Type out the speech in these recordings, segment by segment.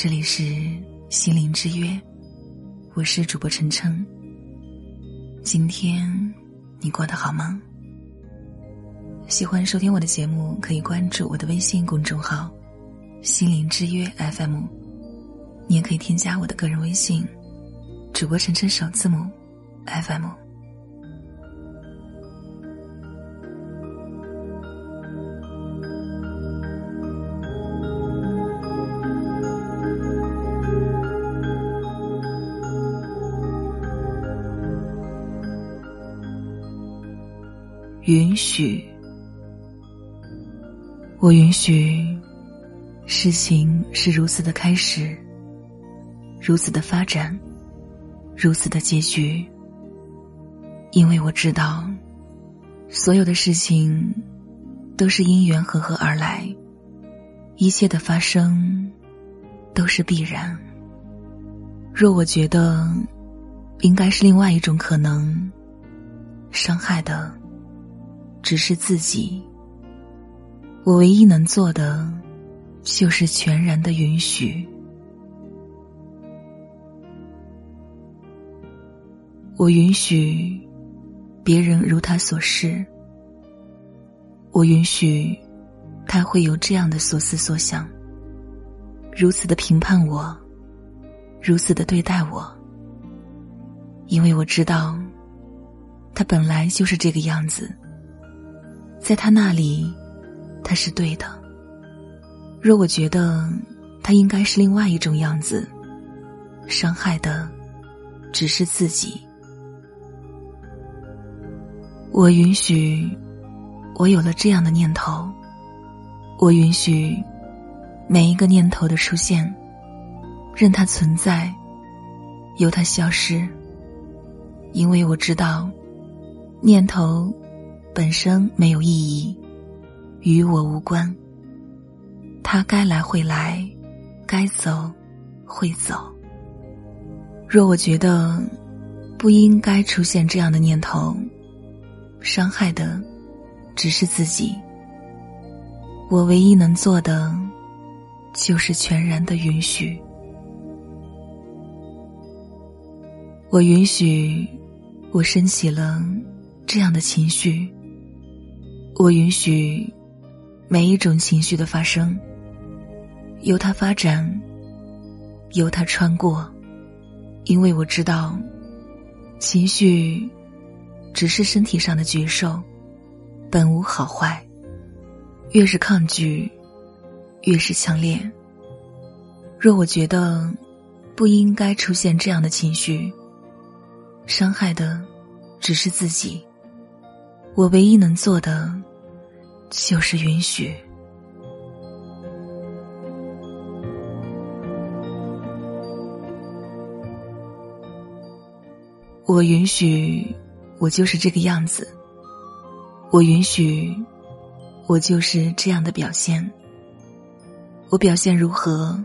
这里是心灵之约，我是主播晨晨。今天你过得好吗？喜欢收听我的节目，可以关注我的微信公众号“心灵之约 FM”，你也可以添加我的个人微信“主播晨晨首字母 FM”。允许，我允许，事情是如此的开始，如此的发展，如此的结局。因为我知道，所有的事情都是因缘和合而来，一切的发生都是必然。若我觉得应该是另外一种可能，伤害的。只是自己。我唯一能做的，就是全然的允许。我允许别人如他所示。我允许他会有这样的所思所想，如此的评判我，如此的对待我。因为我知道，他本来就是这个样子。在他那里，他是对的。若我觉得他应该是另外一种样子，伤害的只是自己。我允许我有了这样的念头，我允许每一个念头的出现，任它存在，由它消失，因为我知道念头。本身没有意义，与我无关。他该来会来，该走会走。若我觉得不应该出现这样的念头，伤害的只是自己。我唯一能做的，就是全然的允许。我允许我升起了这样的情绪。我允许每一种情绪的发生，由它发展，由它穿过，因为我知道，情绪只是身体上的觉受，本无好坏。越是抗拒，越是强烈。若我觉得不应该出现这样的情绪，伤害的只是自己。我唯一能做的。就是允许，我允许我就是这个样子，我允许我就是这样的表现。我表现如何，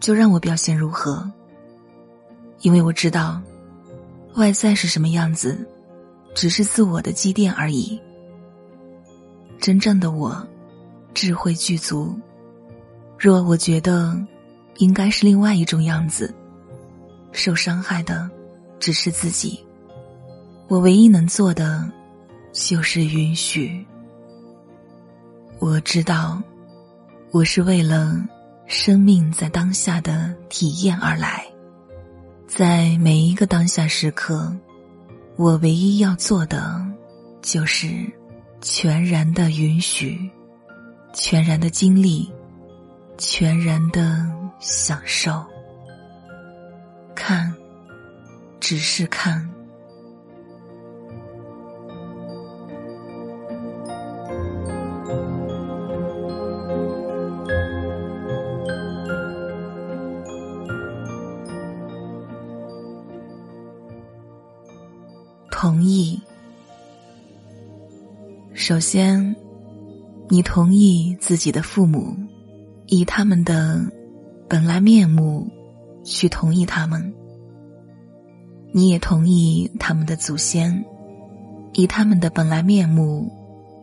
就让我表现如何，因为我知道外在是什么样子，只是自我的积淀而已。真正的我，智慧具足。若我觉得应该是另外一种样子，受伤害的只是自己。我唯一能做的，就是允许。我知道，我是为了生命在当下的体验而来，在每一个当下时刻，我唯一要做的，就是。全然的允许，全然的经历，全然的享受。看，只是看。同意。首先，你同意自己的父母，以他们的本来面目去同意他们；你也同意他们的祖先，以他们的本来面目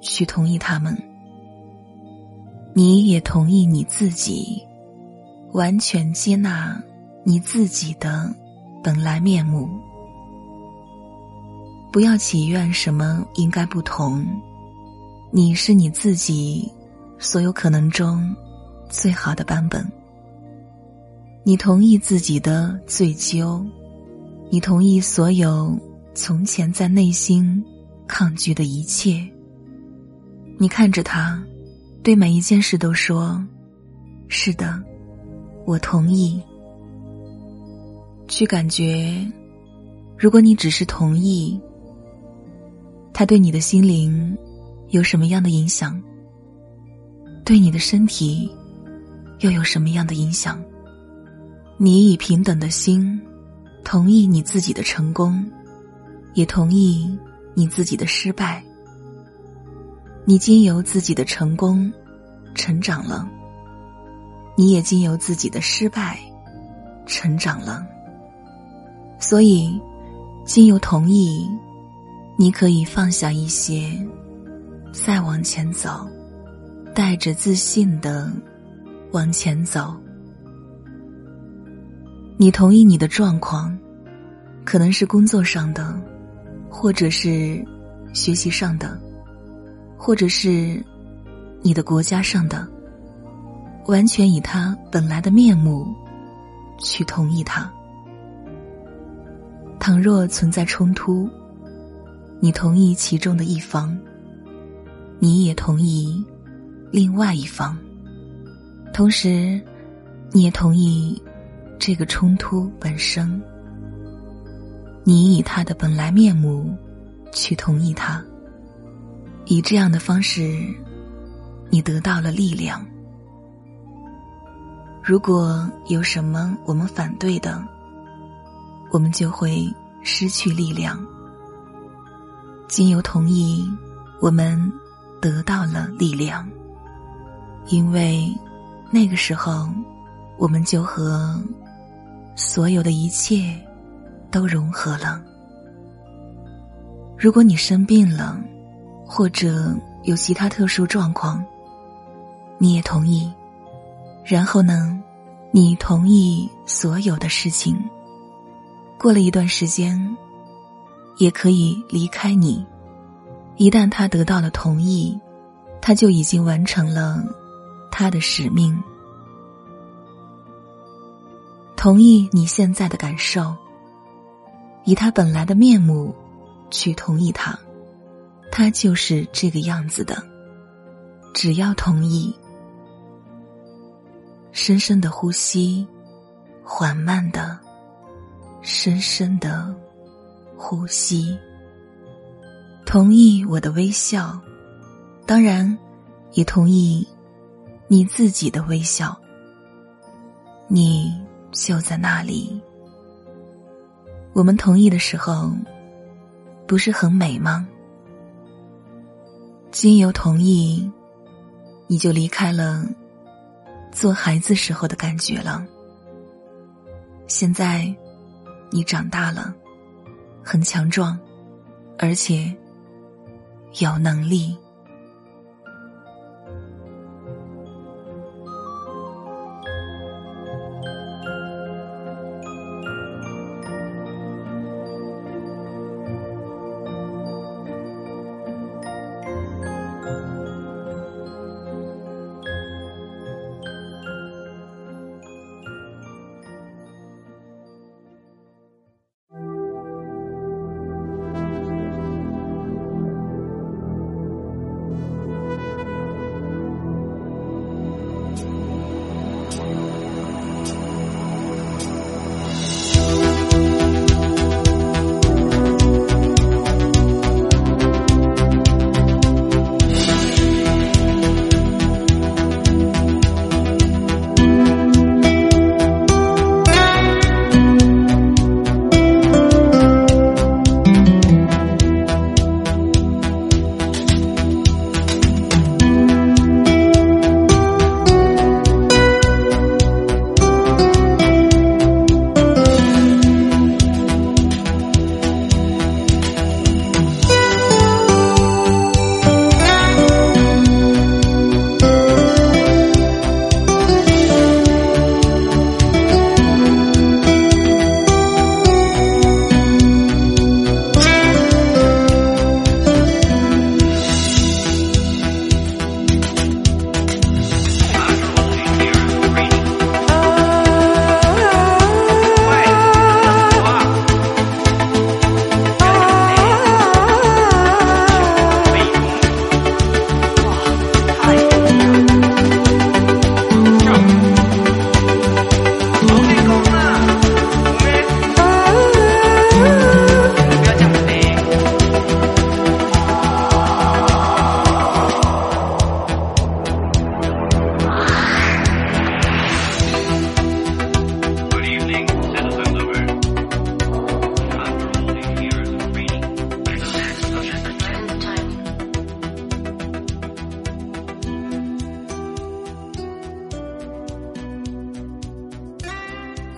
去同意他们；你也同意你自己，完全接纳你自己的本来面目。不要祈愿什么应该不同，你是你自己所有可能中最好的版本。你同意自己的最究，你同意所有从前在内心抗拒的一切。你看着他，对每一件事都说：“是的，我同意。”去感觉，如果你只是同意。他对你的心灵有什么样的影响？对你的身体又有什么样的影响？你以平等的心同意你自己的成功，也同意你自己的失败。你经由自己的成功成长了，你也经由自己的失败成长了。所以，经由同意。你可以放下一些，再往前走，带着自信的往前走。你同意你的状况，可能是工作上的，或者是学习上的，或者是你的国家上的，完全以他本来的面目去同意他。倘若存在冲突。你同意其中的一方，你也同意另外一方，同时，你也同意这个冲突本身。你以他的本来面目去同意他，以这样的方式，你得到了力量。如果有什么我们反对的，我们就会失去力量。经由同意，我们得到了力量，因为那个时候，我们就和所有的一切都融合了。如果你生病了，或者有其他特殊状况，你也同意，然后呢，你同意所有的事情，过了一段时间。也可以离开你。一旦他得到了同意，他就已经完成了他的使命。同意你现在的感受，以他本来的面目去同意他，他就是这个样子的。只要同意，深深的呼吸，缓慢的，深深的。呼吸，同意我的微笑，当然，也同意你自己的微笑。你就在那里。我们同意的时候，不是很美吗？经由同意，你就离开了做孩子时候的感觉了。现在，你长大了。很强壮，而且有能力。